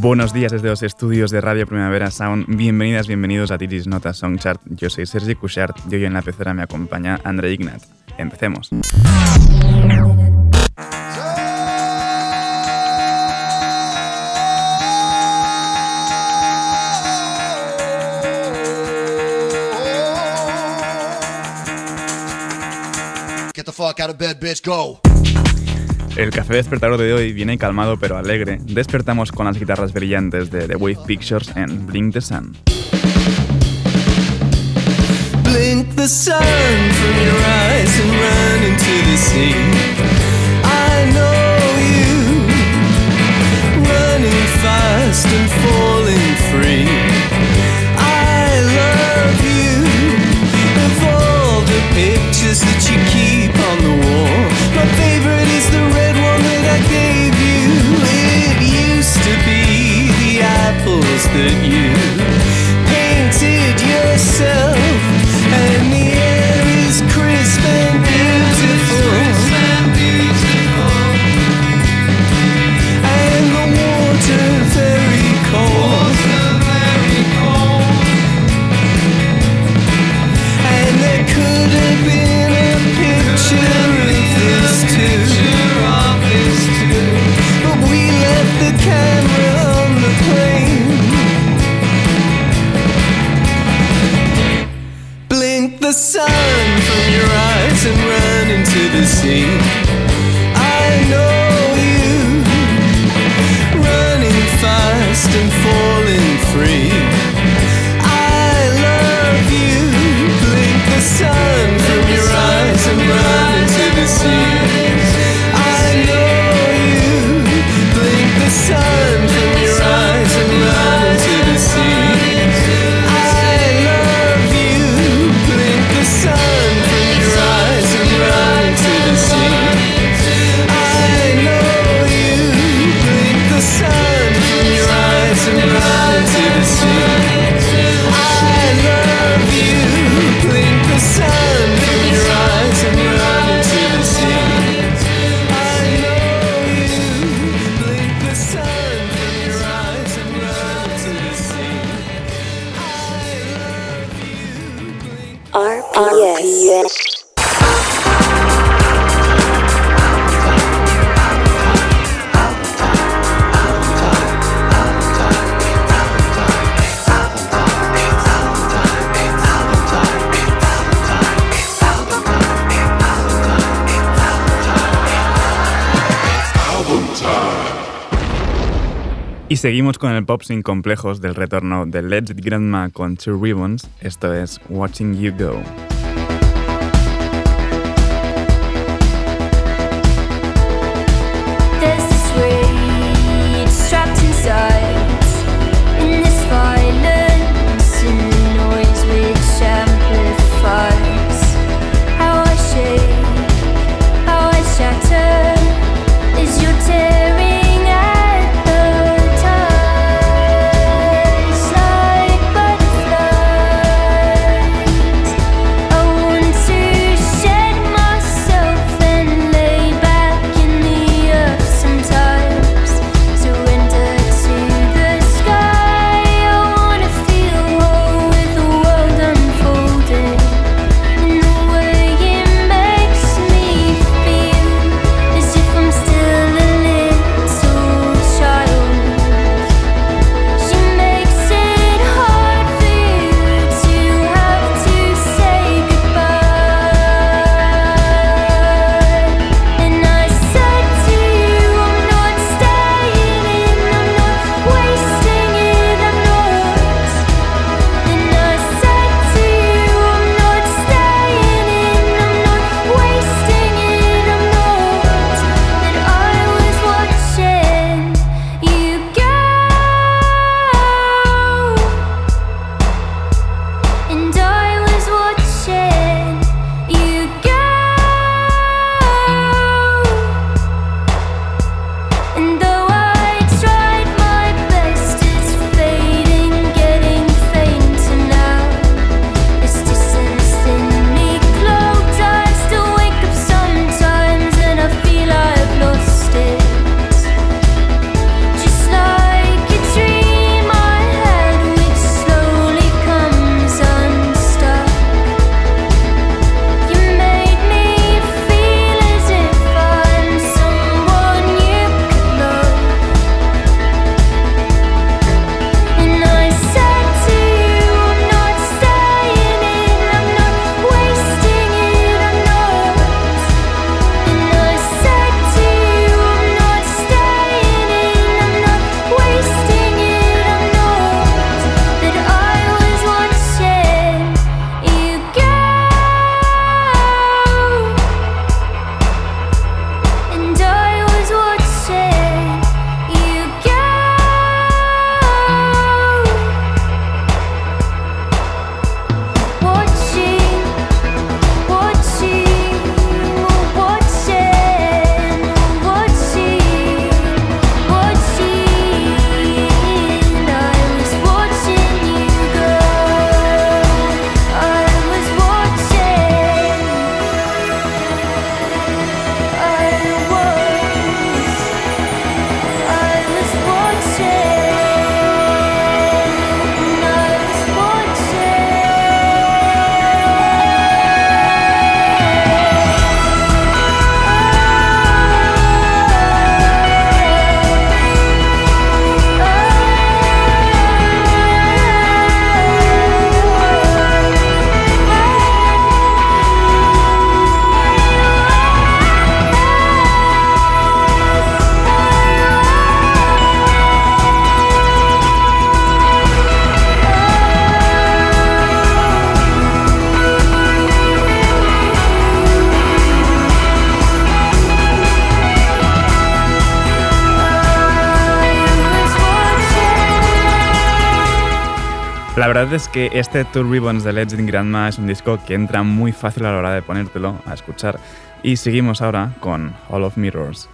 Buenos días desde los estudios de Radio Primavera Sound. Bienvenidas, bienvenidos a Titis Nota Songchart. Yo soy Sergi Cushart y hoy en la pecera me acompaña André Ignat. Empecemos. Get the fuck out of bed, bitch, go. El café despertador de hoy viene calmado pero alegre. Despertamos con las guitarras brillantes de The Wave Pictures en Blink the Sun. Blink the sun from your eyes and run into the sea. I know you, running fast and falling free. I love you, of all the pictures that you apples that you Y seguimos con el pop sin complejos del retorno de Let's Grandma con Two Ribbons. Esto es Watching You Go. verdad es que este Two Ribbons de Legend Grandma es un disco que entra muy fácil a la hora de ponértelo a escuchar. Y seguimos ahora con All of Mirrors.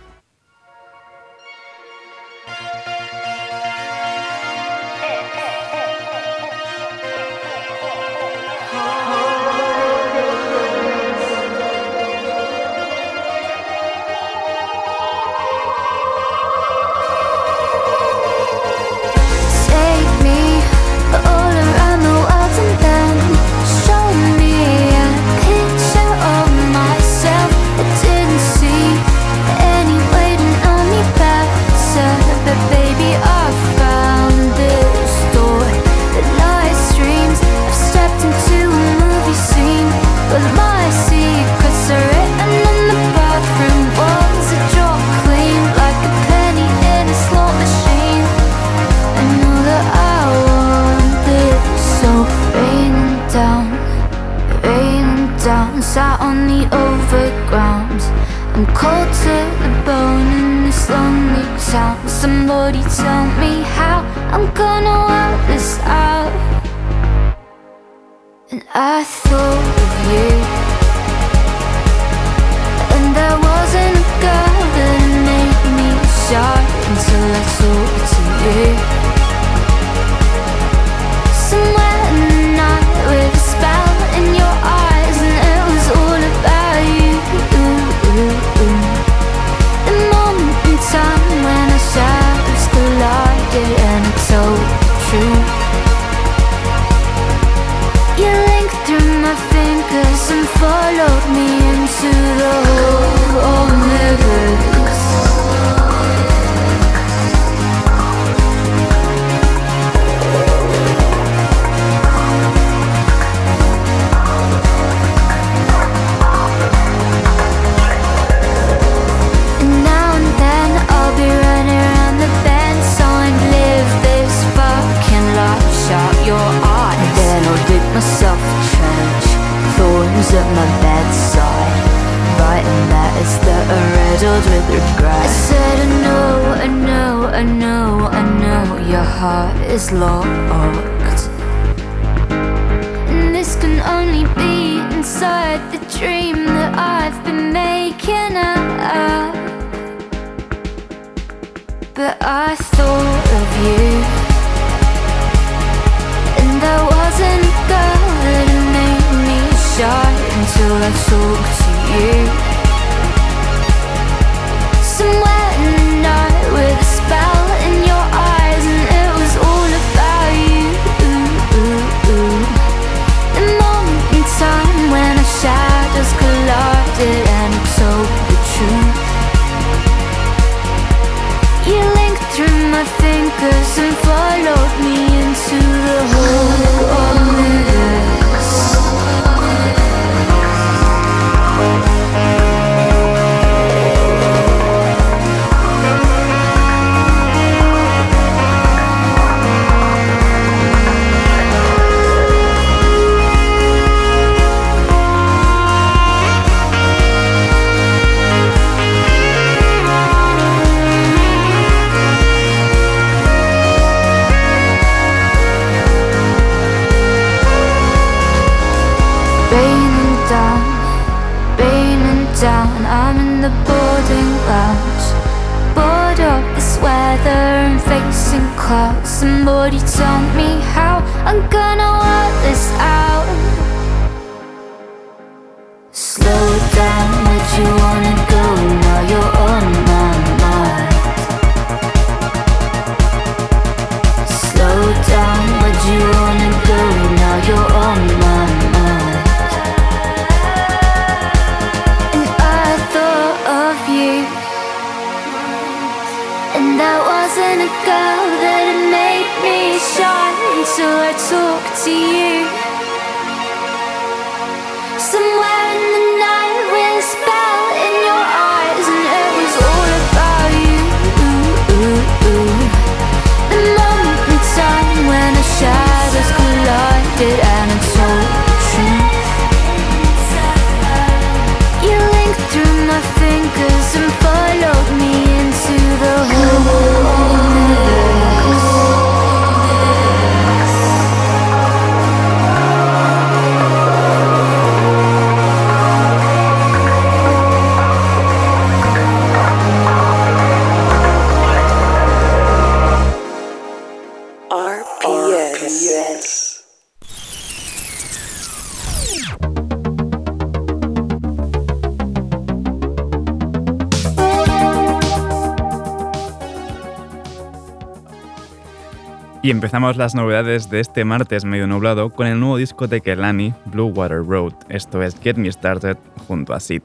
Y empezamos las novedades de este martes medio nublado con el nuevo disco de Kelani, Blue Water Road. Esto es Get Me Started junto a Sid.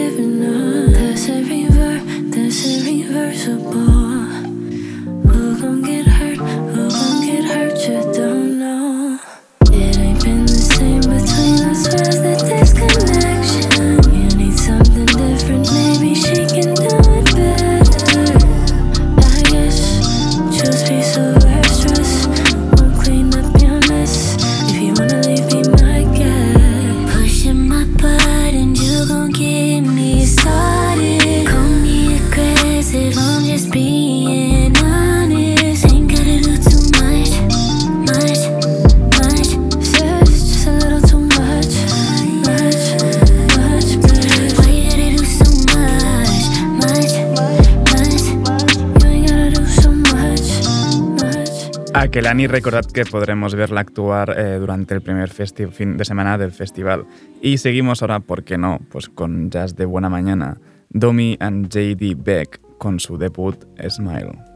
giving up. There's a river, reversible. Who gon' get hurt? Aquelani, recordad que podremos verla actuar eh, durante el primer fin de semana del festival. Y seguimos ahora, ¿por qué no? Pues con Jazz de Buena Mañana, Domi and JD Beck con su debut Smile.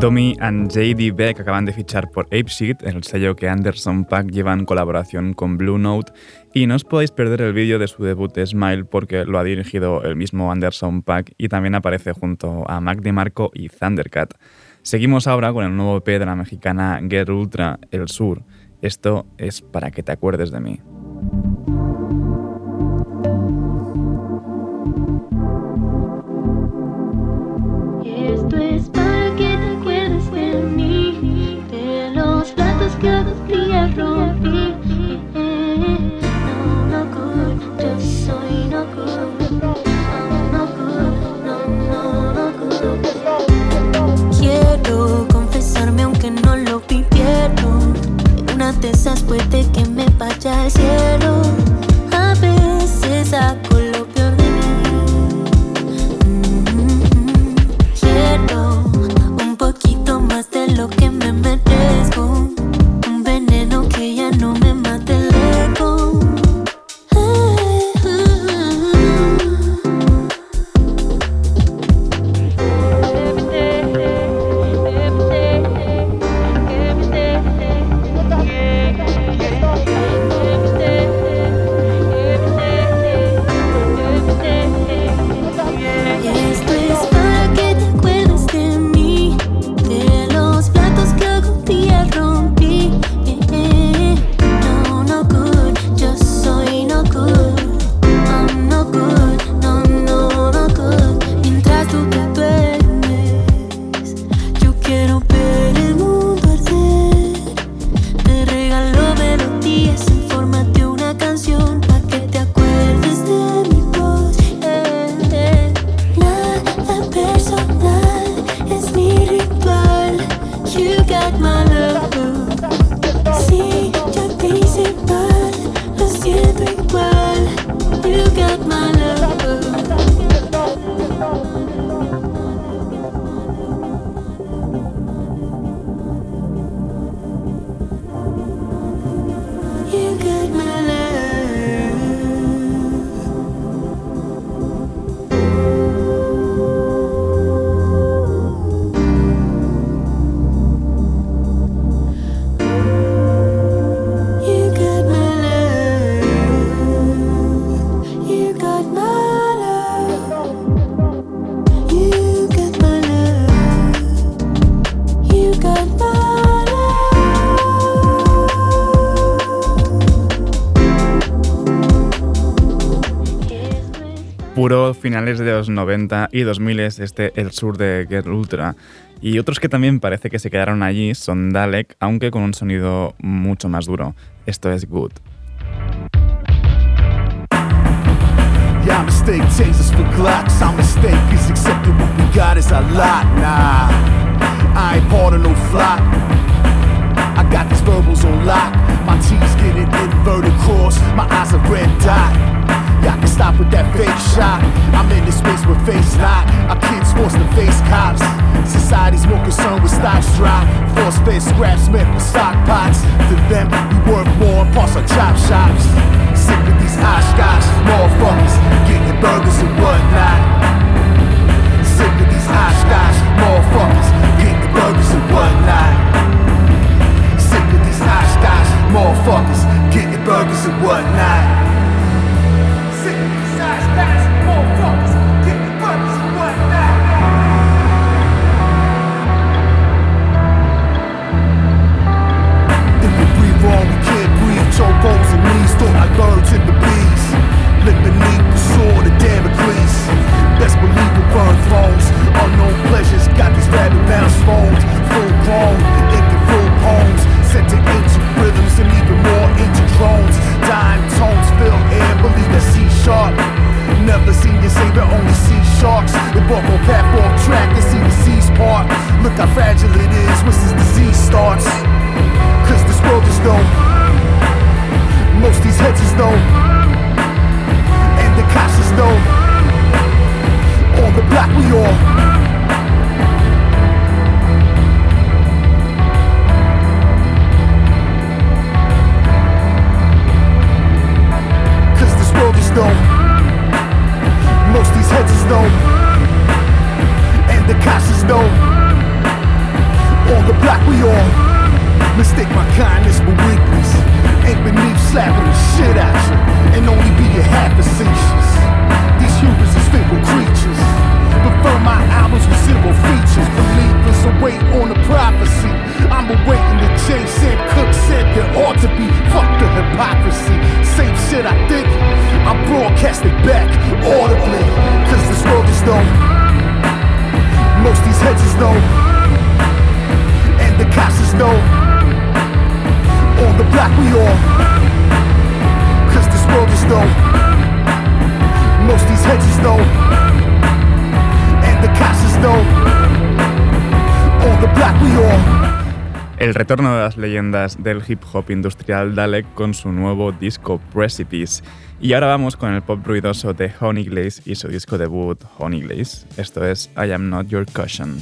Domi and JD Beck acaban de fichar por Apesheet, el sello que Anderson Pack lleva en colaboración con Blue Note, y no os podéis perder el vídeo de su debut Smile porque lo ha dirigido el mismo Anderson Pack y también aparece junto a Mac DeMarco y Thundercat. Seguimos ahora con el nuevo EP de la mexicana Get Ultra, El Sur. Esto es para que te acuerdes de mí. Una de esas puede que me vaya al cielo. Finales de los 90 y 2000 es este El Sur de Get Ultra. Y otros que también parece que se quedaron allí son Dalek, aunque con un sonido mucho más duro. Esto es Good. Mistake for. I mistake is we got as a lot. Nah, I part of no flock. I got these verbals on lock. My T's getting inverted cross. My eyes a red dot. Y'all can stop with that fake shot. I'm in this space with face lock. Our kids forced to face cops. Society's more concerned with stocks drop. Force scraps meant for stock pots. To them, we work more and parts our chop shops. retorno de las leyendas del hip hop industrial Dalek con su nuevo disco Precipice. Y ahora vamos con el pop ruidoso de Honeyglaze y su disco debut Honeyglaze. Esto es I Am Not Your Cushion.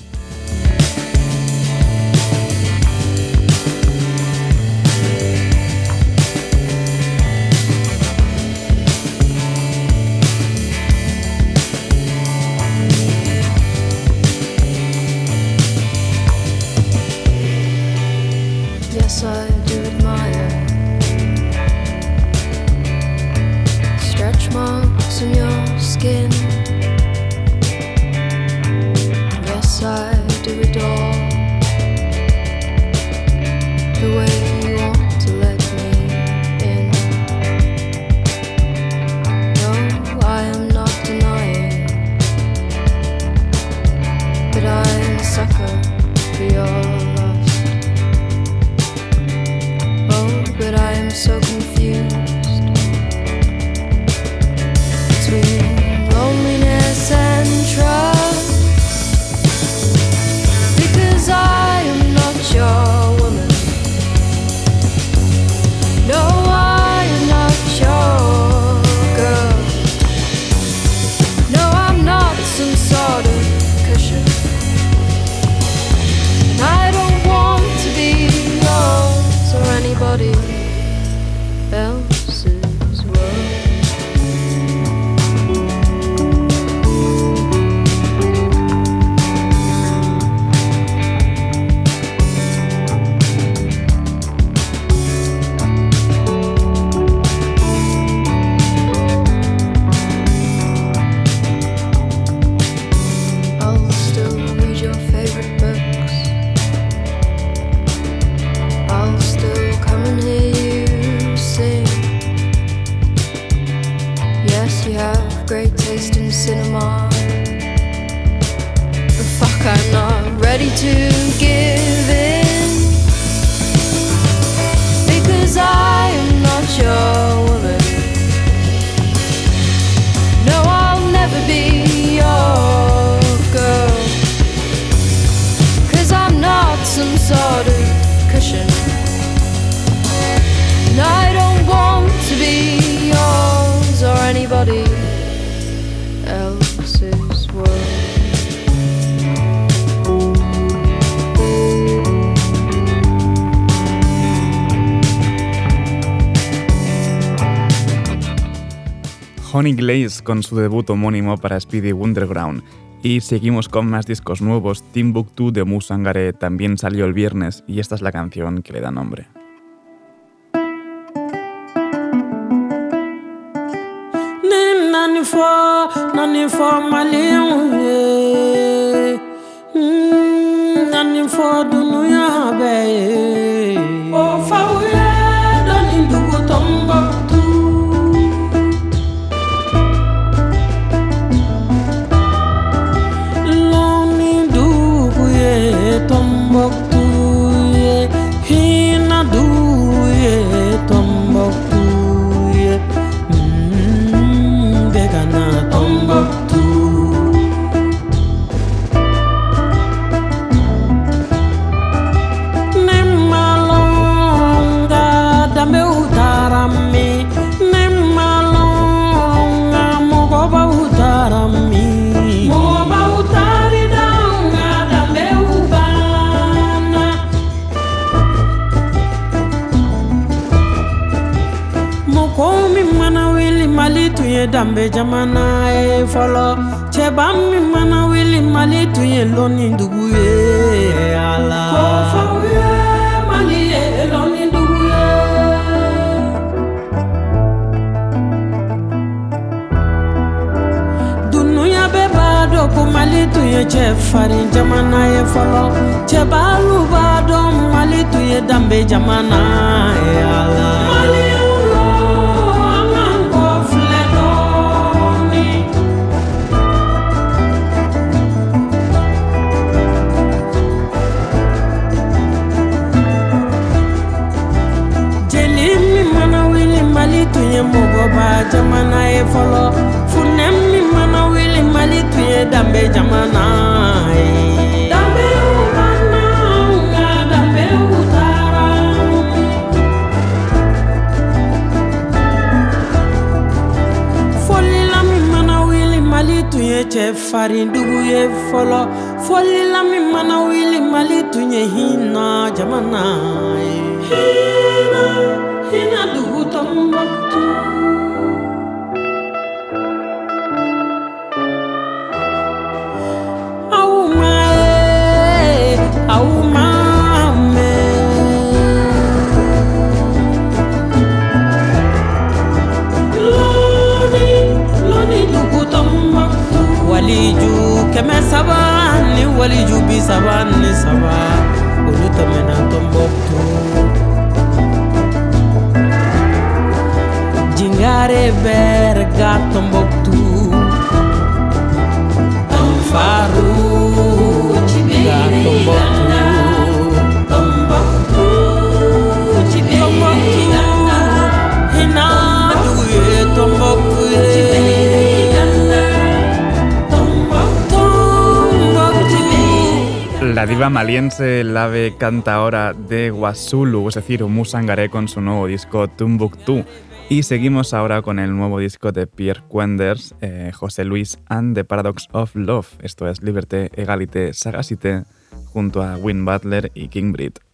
con su debut homónimo para Speedy Wonderground. Y seguimos con más discos nuevos. Timbuktu de Musangare también salió el viernes y esta es la canción que le da nombre. ye jamana ye fɔlɔ cɛba min mana wuli mali tun ye lɔnni dugu ye a la. ko fɔ mali ye lɔnni dugu dunuya bɛɛ b'a mali tun ye cɛfarin jamana ye fɔlɔ cɛbalu b'a dɔn mali tun ye danbe jamana ye a la. ba jamana ye fɔlɔ funɛ min mana wili mali tun ye danbe jamana ye danbew banna nka danbew taara folila min mana wuli mali tun ye cɛfarindugu ye fɔlɔ folila min mana wili mali tun ye hinna jamana ye maliense Lave canta ahora de Wasulu, es decir, Musangaré con su nuevo disco Tumbuktu. Y seguimos ahora con el nuevo disco de Pierre Quenders, eh, José Luis and the Paradox of Love. Esto es Liberté, Egalité, Sagacité, junto a Win Butler y King Brit.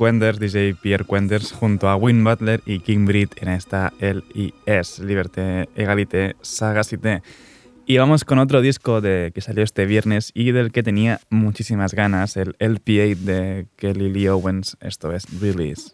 Quenders, DJ Pierre Quenders, junto a Win Butler y King Breed en esta LIS, Liberté, Egalité, Sagacité. Y vamos con otro disco de, que salió este viernes y del que tenía muchísimas ganas, el LP8 de Kelly Lee Owens, esto es Release.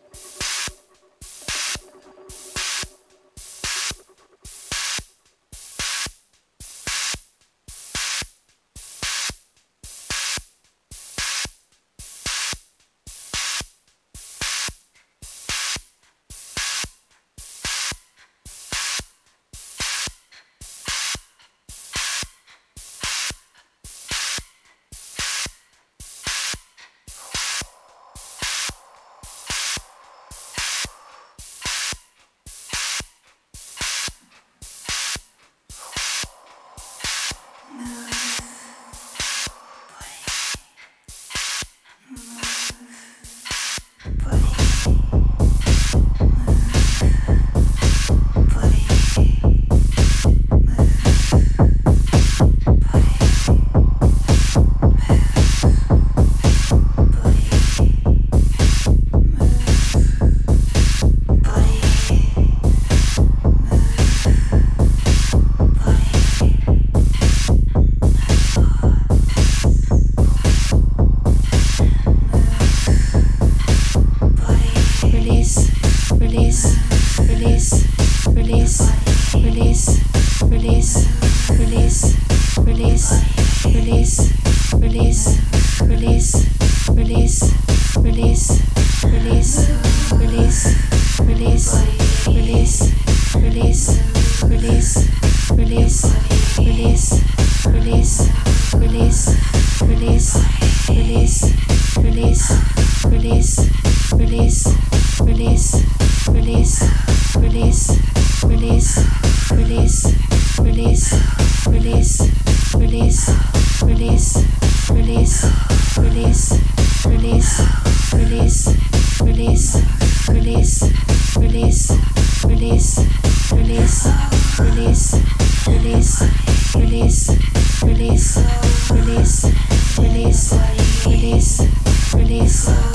release, release, release, release.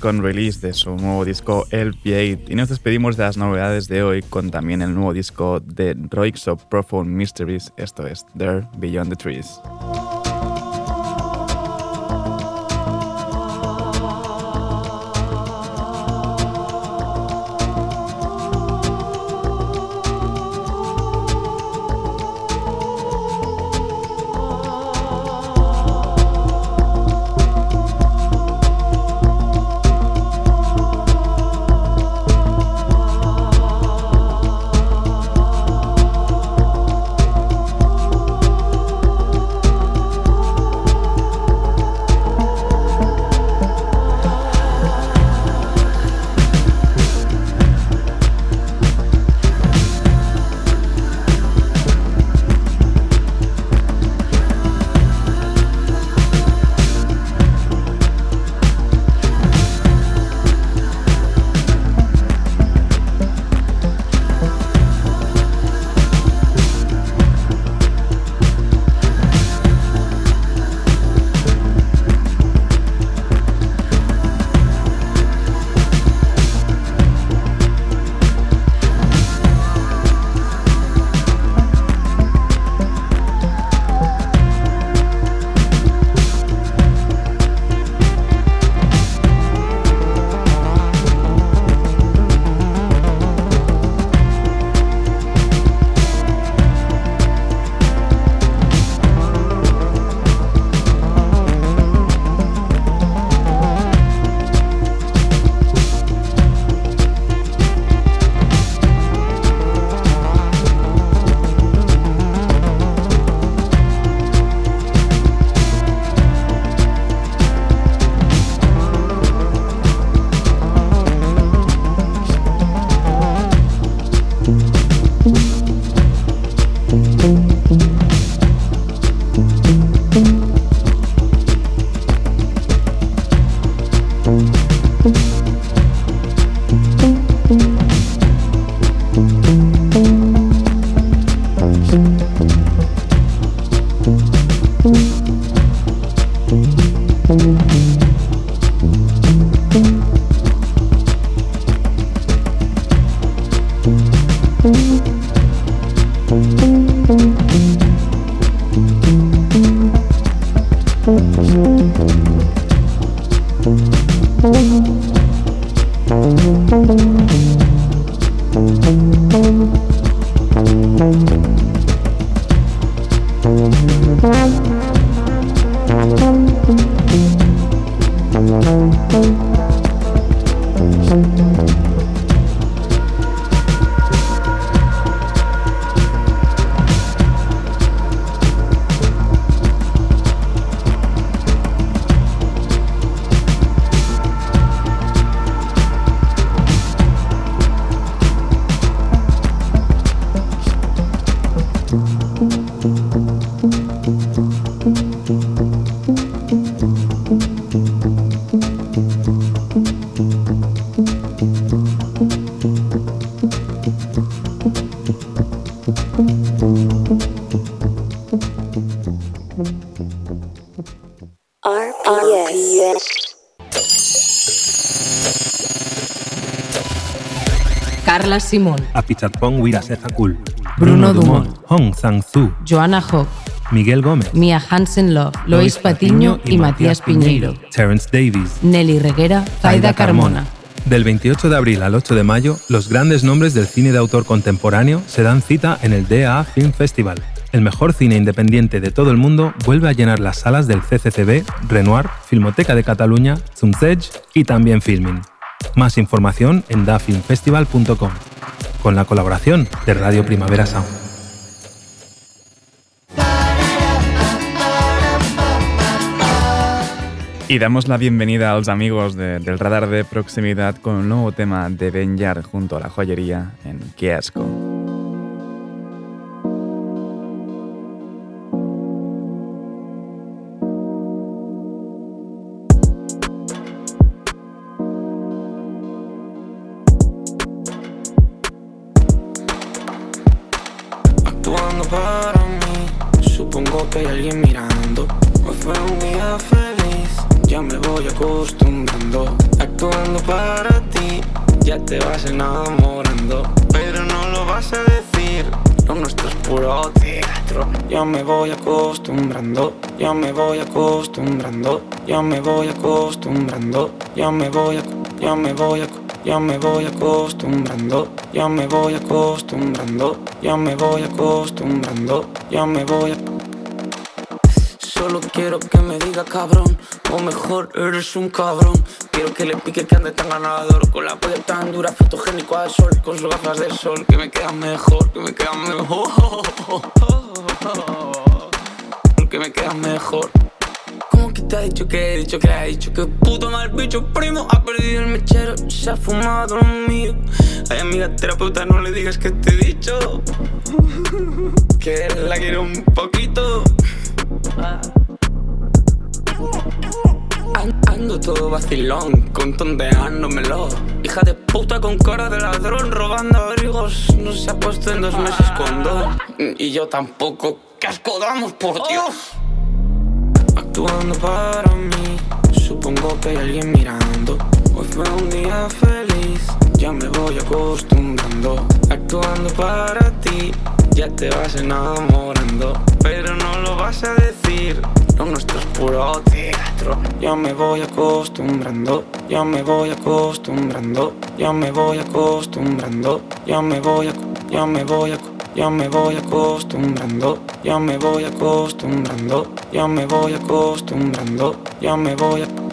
con release de su nuevo disco LP8 y nos despedimos de las novedades de hoy con también el nuevo disco de of Profound Mysteries, esto es There Beyond the Trees. Carla Simón, Apichatpong Wirasezakul, Bruno Dumont, Hong Sang-Su, Joana Hock, Miguel Gómez, Mia Hansen Love, Lois Patiño y Matías Piñeiro, Terence Davies, Nelly Reguera, Zaida Carmona. Del 28 de abril al 8 de mayo, los grandes nombres del cine de autor contemporáneo se dan cita en el DA Film Festival. El mejor cine independiente de todo el mundo vuelve a llenar las salas del CCCB, Renoir, Filmoteca de Cataluña, Zumzeg y también Filmin. Más información en dafilmfestival.com, con la colaboración de Radio Primavera Sound. Y damos la bienvenida a los amigos de- del radar de proximidad con un nuevo tema de Ben Yard junto a la joyería en Qué puro teatro. Ya me voy acostumbrando, ya me voy acostumbrando, ya me voy acostumbrando, ya me voy a, ya me voy a, ya me voy acostumbrando, ya me voy acostumbrando, ya me voy acostumbrando, ya me voy a... Solo quiero que me diga cabrón, o mejor eres un cabrón. Quiero que le pique que ande tan ganador, con la polla tan dura, fotogénico al sol, con sus gafas de sol, que me quedan mejor, que me quedan mejor. Que me quedan mejor. ¿Cómo que te ha dicho que he dicho que ha dicho que puto mal bicho primo ha perdido el mechero se ha fumado lo mío? Ay amiga terapeuta no le digas que te he dicho que la quiero un poquito. An- Ando todo vacilón, con tonteándomelo Hija de puta con cara de ladrón Robando abrigos, no se ha puesto en dos meses con dos. Y yo tampoco, ¡qué asco damos, por Dios! Actuando para mí, supongo que hay alguien mirando. Hoy fue un día feliz, ya me voy acostumbrando Actuando para ti, ya te vas enamorando Pero no lo vas a decir, lo nuestro es puro teatro. Ya me voy acostumbrando, ya me voy acostumbrando Ya me voy acostumbrando, ya me voy ya me voy ya me voy acostumbrando Ya me voy acostumbrando, ya me voy acostumbrando Ya me voy a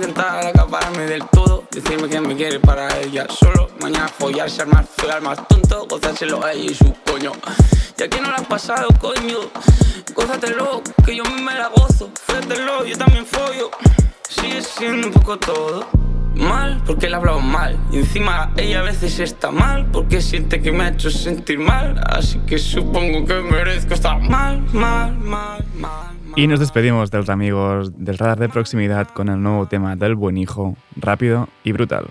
intentar acaparme del todo Decirme que me quiere para ella solo Mañana follarse al más feo, al más tonto Gozárselo a ella y su coño Ya que no la has pasado, coño Gózatelo, que yo me la gozo Frételo, yo también follo Sigue siendo un poco todo mal porque le hablado mal. Y encima ella a veces está mal porque siente que me ha hecho sentir mal. Así que supongo que merezco estar mal, mal, mal, mal. Y nos despedimos de los amigos del radar de proximidad con el nuevo tema del buen hijo, rápido y brutal.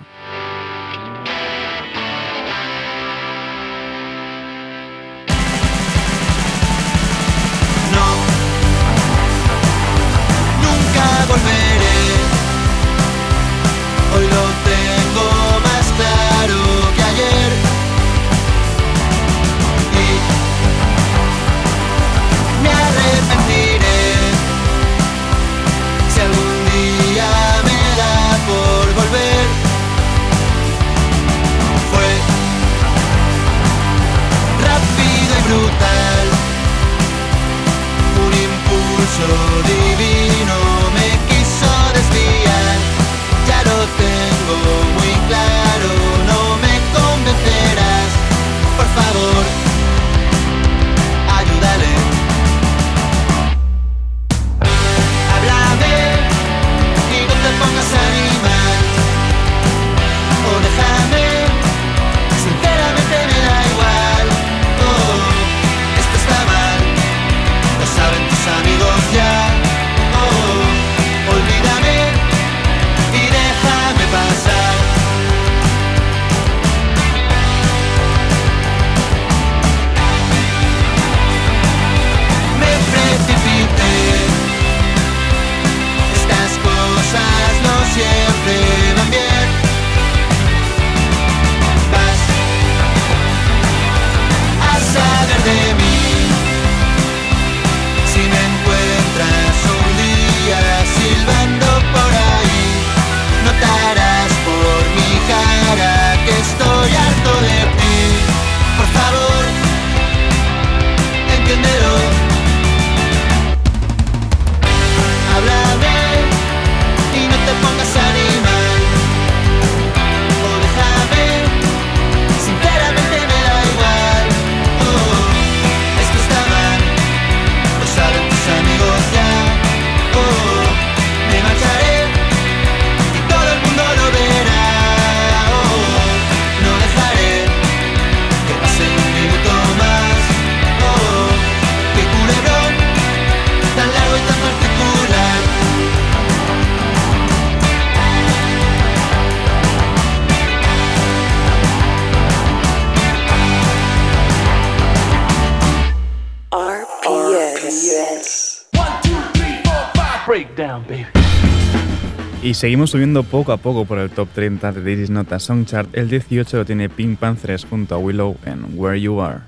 seguimos subiendo poco a poco por el top 30 de This Nota Song Chart. El 18 lo tiene Pink Panthers junto a Willow en Where You Are.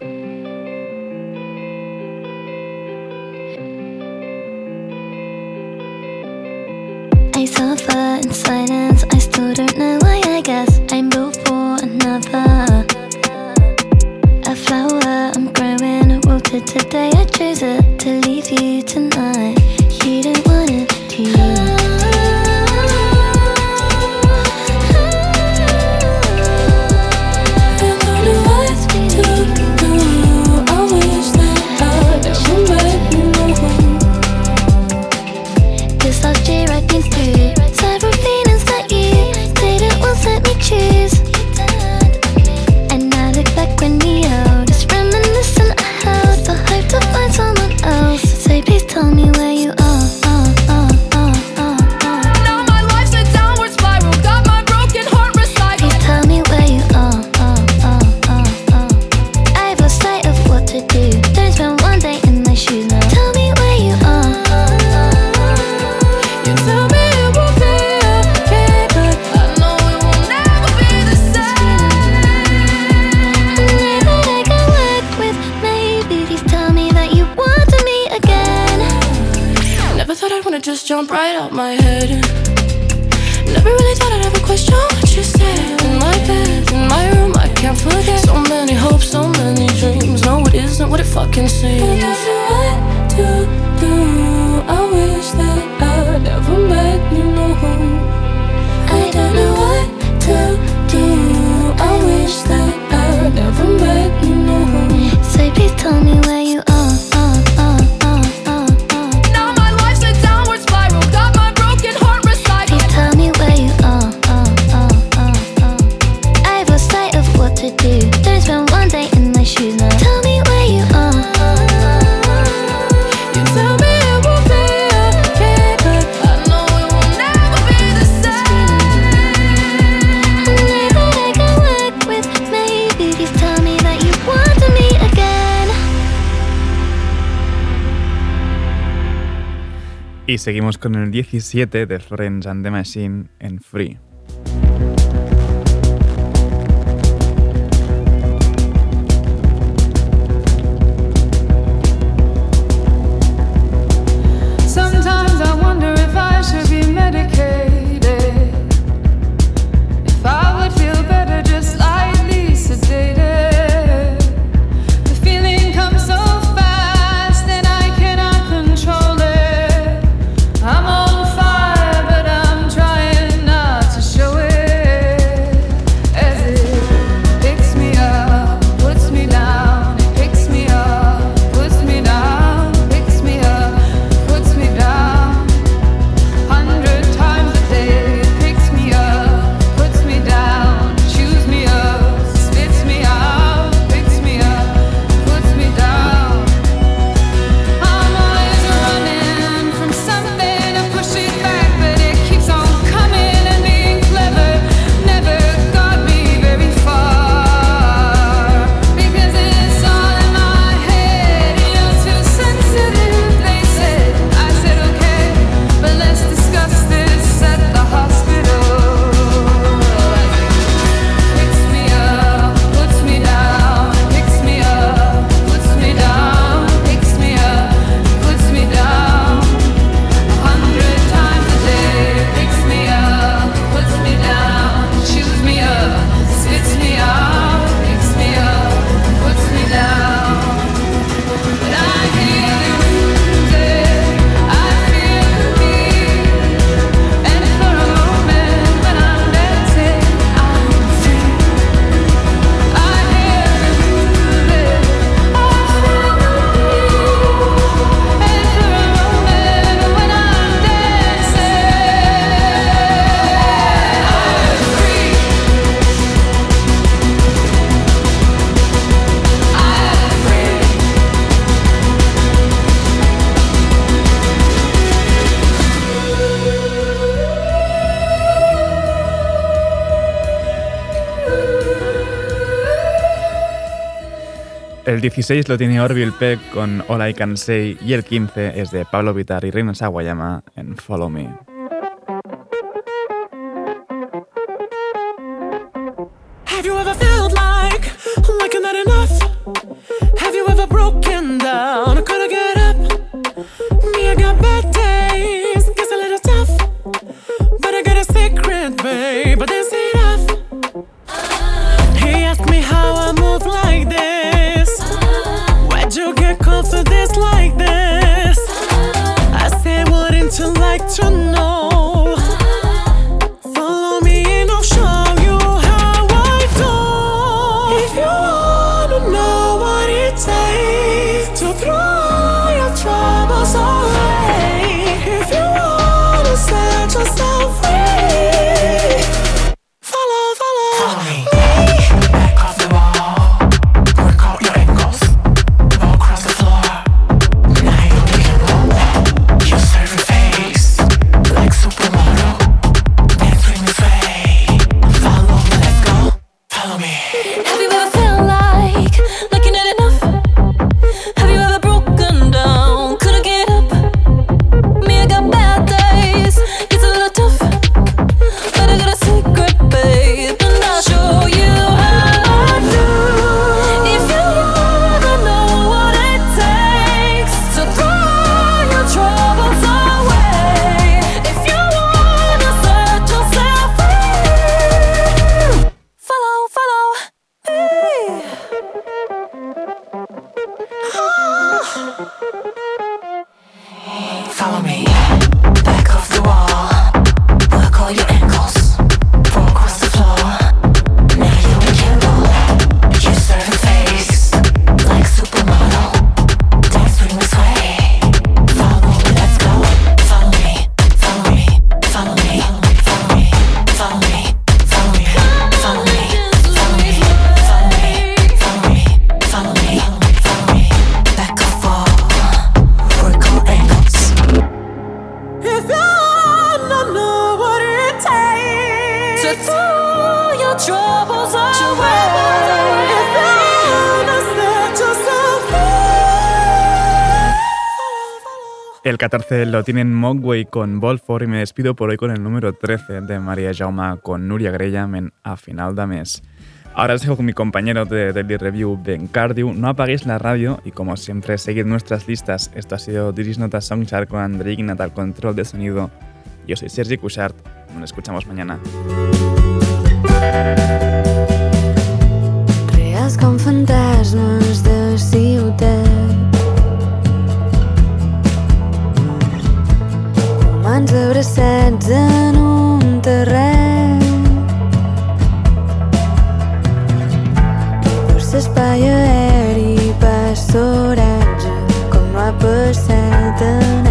I suffer in silence. I still don't know why. I guess I'm built for another. A flower I'm growing, wilted today. I chose it to leave you tonight. seguimos con el 17 de Friends and the Machine en Free. El 16 lo tiene Orville Peck con All I Can Say y el 15 es de Pablo Vitar y Reina Sawayama en Follow Me. Have you ever felt like, like you're not enough? Have you ever broken down? Could I get up? Me, I got better. 14 lo tienen Mogwai con Volfor y me despido por hoy con el número 13 de María Jauma con Nuria Grellam en A Final de Mes. Ahora os dejo con mi compañero de Daily Review, Ben Cardew. No apaguéis la radio y como siempre, seguid nuestras listas. Esto ha sido Diris Nota Songchart con André Ignat al control de sonido. Yo soy Sergi Cushart. Nos escuchamos mañana. Reals com fantasmes de ciutat Humans abraçats en un terreny. Per l'espai aeri passa oratge com no ha passat en